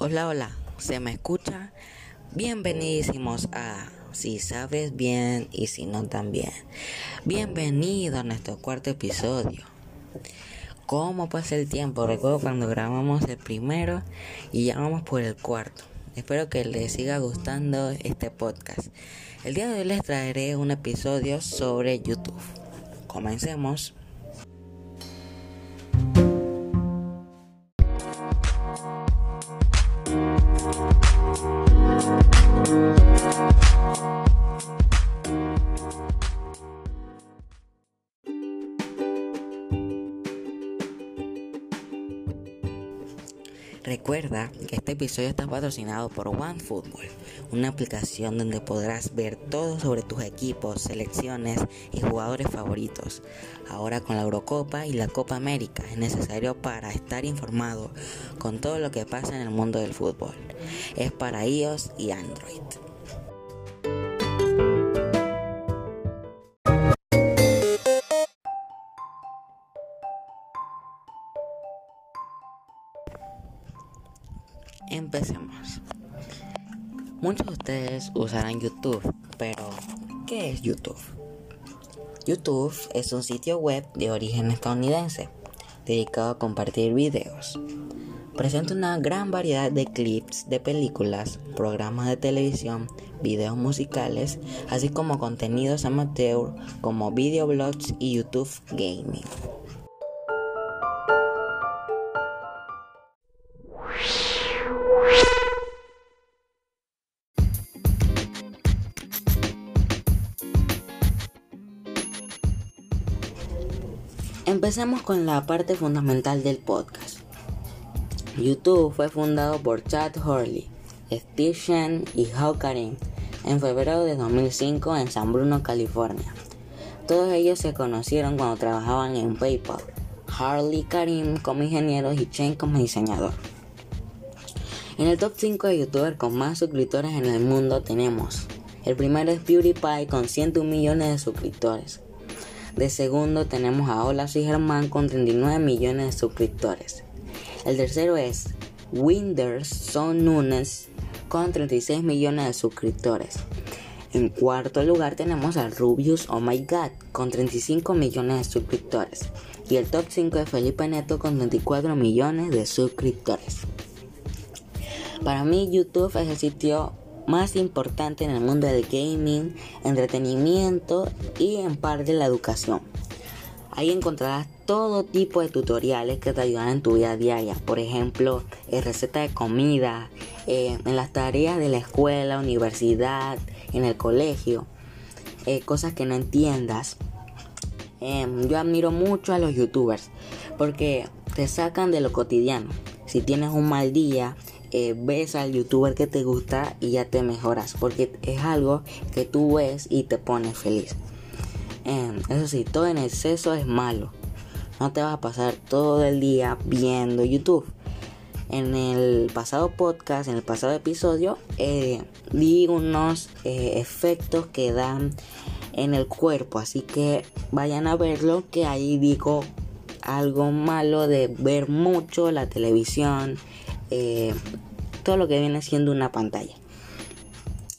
Hola, hola, ¿se me escucha? Bienvenidísimos a Si sabes bien y si no también. Bienvenido a nuestro cuarto episodio. ¿Cómo pasa el tiempo? Recuerdo cuando grabamos el primero y ya vamos por el cuarto. Espero que les siga gustando este podcast. El día de hoy les traeré un episodio sobre YouTube. Comencemos. Recuerda que este episodio está patrocinado por OneFootball, una aplicación donde podrás ver todo sobre tus equipos, selecciones y jugadores favoritos. Ahora con la Eurocopa y la Copa América es necesario para estar informado con todo lo que pasa en el mundo del fútbol. Es para iOS y Android. Empecemos. Muchos de ustedes usarán YouTube, pero ¿qué es YouTube? YouTube es un sitio web de origen estadounidense dedicado a compartir videos. Presenta una gran variedad de clips de películas, programas de televisión, videos musicales, así como contenidos amateur como videoblogs y YouTube Gaming. Empecemos con la parte fundamental del podcast. YouTube fue fundado por Chad Hurley, Steve Shen y Hao Karim en febrero de 2005 en San Bruno, California. Todos ellos se conocieron cuando trabajaban en PayPal. Harley Karim como ingeniero y Chen como diseñador. En el top 5 de youtubers con más suscriptores en el mundo tenemos el primero es PewDiePie con 101 millones de suscriptores. De segundo tenemos a Hola soy Germán con 39 millones de suscriptores. El tercero es Winders Son Nunes con 36 millones de suscriptores. En cuarto lugar tenemos a Rubius Oh My God con 35 millones de suscriptores. Y el top 5 de Felipe Neto con 24 millones de suscriptores. Para mí YouTube es el sitio más importante en el mundo del gaming, entretenimiento y en parte la educación. Ahí encontrarás todo tipo de tutoriales que te ayudan en tu vida diaria. Por ejemplo, eh, recetas de comida, eh, en las tareas de la escuela, universidad, en el colegio, eh, cosas que no entiendas. Em, yo admiro mucho a los youtubers porque te sacan de lo cotidiano. Si tienes un mal día, eh, ves al youtuber que te gusta y ya te mejoras porque es algo que tú ves y te pone feliz. Em, eso sí, todo en exceso es malo. No te vas a pasar todo el día viendo YouTube. En el pasado podcast, en el pasado episodio, eh, di unos eh, efectos que dan en el cuerpo. Así que vayan a verlo, que ahí digo algo malo de ver mucho la televisión, eh, todo lo que viene siendo una pantalla.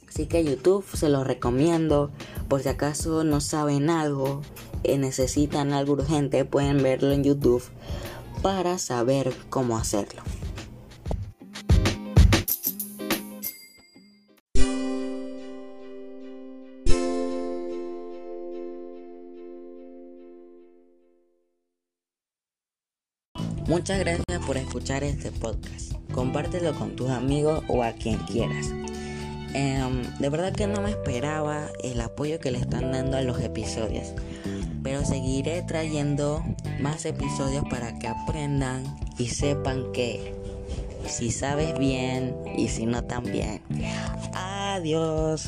Así que YouTube se los recomiendo. Por si acaso no saben algo, eh, necesitan algo urgente, pueden verlo en YouTube para saber cómo hacerlo. Muchas gracias por escuchar este podcast. Compártelo con tus amigos o a quien quieras. Em, de verdad que no me esperaba el apoyo que le están dando a los episodios. Pero seguiré trayendo más episodios para que aprendan y sepan que si sabes bien y si no también. Adiós.